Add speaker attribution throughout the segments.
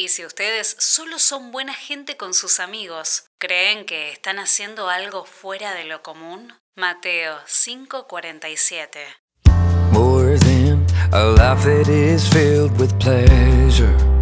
Speaker 1: Y si ustedes solo son buena gente con sus amigos, ¿creen que están haciendo algo fuera de lo común? Mateo 5:47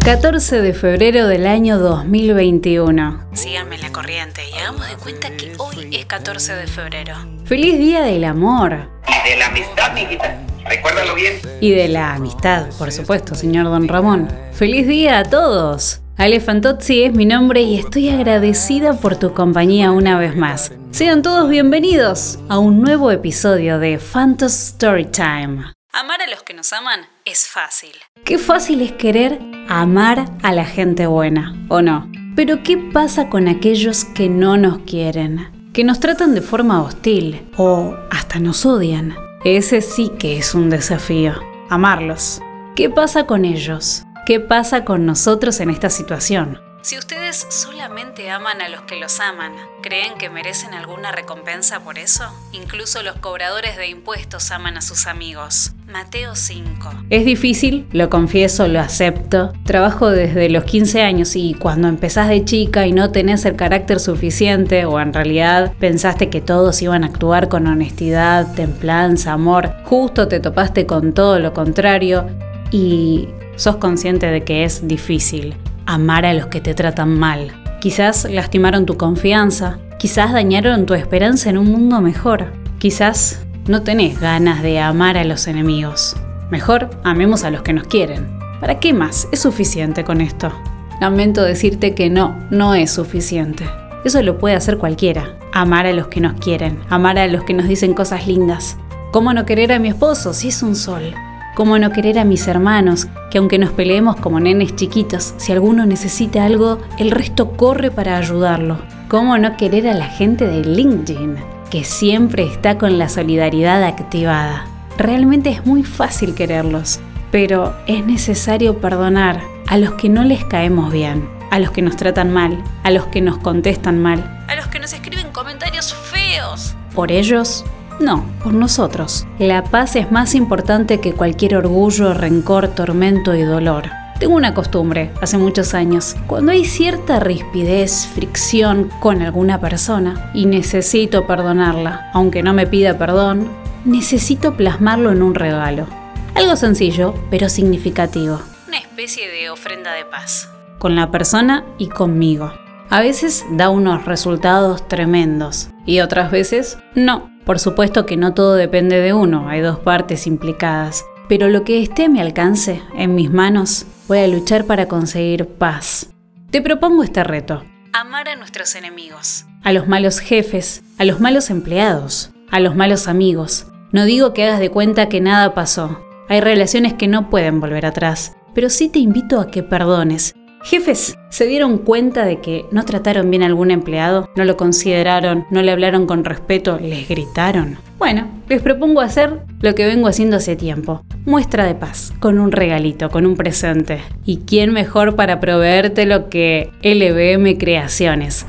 Speaker 1: 14 de febrero del año 2021. Síganme la corriente y hagamos de cuenta que hoy es 14 de febrero. ¡Feliz Día del Amor!
Speaker 2: Y de la amistad, mijita. Recuérdalo bien.
Speaker 1: Y de la amistad, por supuesto, señor Don Ramón. ¡Feliz día a todos! Ale Fantozzi es mi nombre y estoy agradecida por tu compañía una vez más. Sean todos bienvenidos a un nuevo episodio de Phantos Storytime. Amar a los que nos aman es fácil. Qué fácil es querer amar a la gente buena, ¿o no? Pero ¿qué pasa con aquellos que no nos quieren? Que nos tratan de forma hostil o hasta nos odian. Ese sí que es un desafío, amarlos. ¿Qué pasa con ellos? ¿Qué pasa con nosotros en esta situación? Si ustedes solamente aman a los que los aman, ¿creen que merecen alguna recompensa por eso? Incluso los cobradores de impuestos aman a sus amigos. Mateo 5. Es difícil, lo confieso, lo acepto. Trabajo desde los 15 años y cuando empezás de chica y no tenés el carácter suficiente o en realidad pensaste que todos iban a actuar con honestidad, templanza, amor, justo te topaste con todo lo contrario y sos consciente de que es difícil amar a los que te tratan mal. Quizás lastimaron tu confianza, quizás dañaron tu esperanza en un mundo mejor. Quizás no tenés ganas de amar a los enemigos. Mejor amemos a los que nos quieren. ¿Para qué más? Es suficiente con esto. Lamento decirte que no, no es suficiente. Eso lo puede hacer cualquiera. Amar a los que nos quieren, amar a los que nos dicen cosas lindas. ¿Cómo no querer a mi esposo si es un sol? ¿Cómo no querer a mis hermanos, que aunque nos peleemos como nenes chiquitos, si alguno necesita algo, el resto corre para ayudarlo? ¿Cómo no querer a la gente de LinkedIn, que siempre está con la solidaridad activada? Realmente es muy fácil quererlos, pero es necesario perdonar a los que no les caemos bien, a los que nos tratan mal, a los que nos contestan mal, a los que nos escriben comentarios feos. Por ellos no, por nosotros. La paz es más importante que cualquier orgullo, rencor, tormento y dolor. Tengo una costumbre, hace muchos años, cuando hay cierta rispidez, fricción con alguna persona y necesito perdonarla, aunque no me pida perdón, necesito plasmarlo en un regalo. Algo sencillo, pero significativo. Una especie de ofrenda de paz. Con la persona y conmigo. A veces da unos resultados tremendos y otras veces no. Por supuesto que no todo depende de uno, hay dos partes implicadas, pero lo que esté a mi alcance, en mis manos, voy a luchar para conseguir paz. Te propongo este reto. Amar a nuestros enemigos, a los malos jefes, a los malos empleados, a los malos amigos. No digo que hagas de cuenta que nada pasó. Hay relaciones que no pueden volver atrás, pero sí te invito a que perdones Jefes, ¿se dieron cuenta de que no trataron bien a algún empleado? ¿No lo consideraron? ¿No le hablaron con respeto? ¿Les gritaron? Bueno, les propongo hacer lo que vengo haciendo hace tiempo. Muestra de paz, con un regalito, con un presente. ¿Y quién mejor para proveértelo que LBM Creaciones?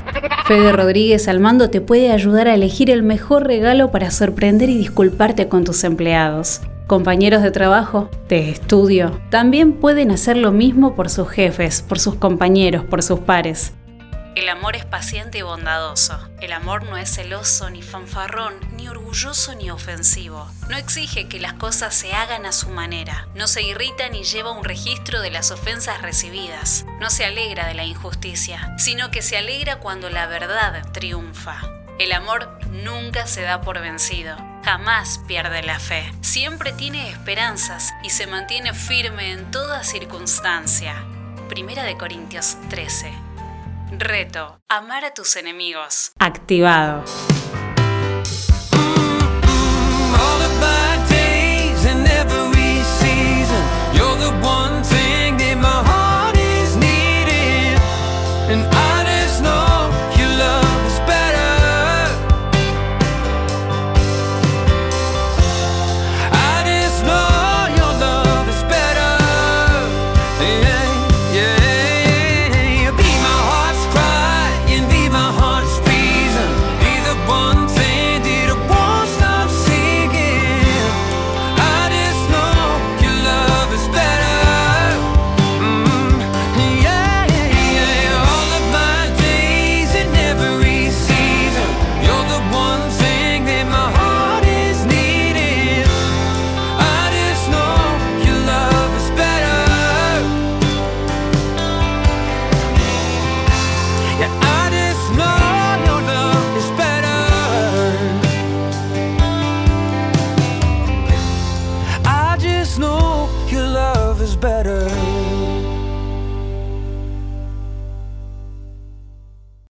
Speaker 1: Fede Rodríguez al mando te puede ayudar a elegir el mejor regalo para sorprender y disculparte con tus empleados compañeros de trabajo, de estudio, también pueden hacer lo mismo por sus jefes, por sus compañeros, por sus pares. El amor es paciente y bondadoso. El amor no es celoso, ni fanfarrón, ni orgulloso, ni ofensivo. No exige que las cosas se hagan a su manera. No se irrita ni lleva un registro de las ofensas recibidas. No se alegra de la injusticia, sino que se alegra cuando la verdad triunfa. El amor nunca se da por vencido, jamás pierde la fe, siempre tiene esperanzas y se mantiene firme en toda circunstancia. Primera de Corintios 13. Reto, amar a tus enemigos. Activado.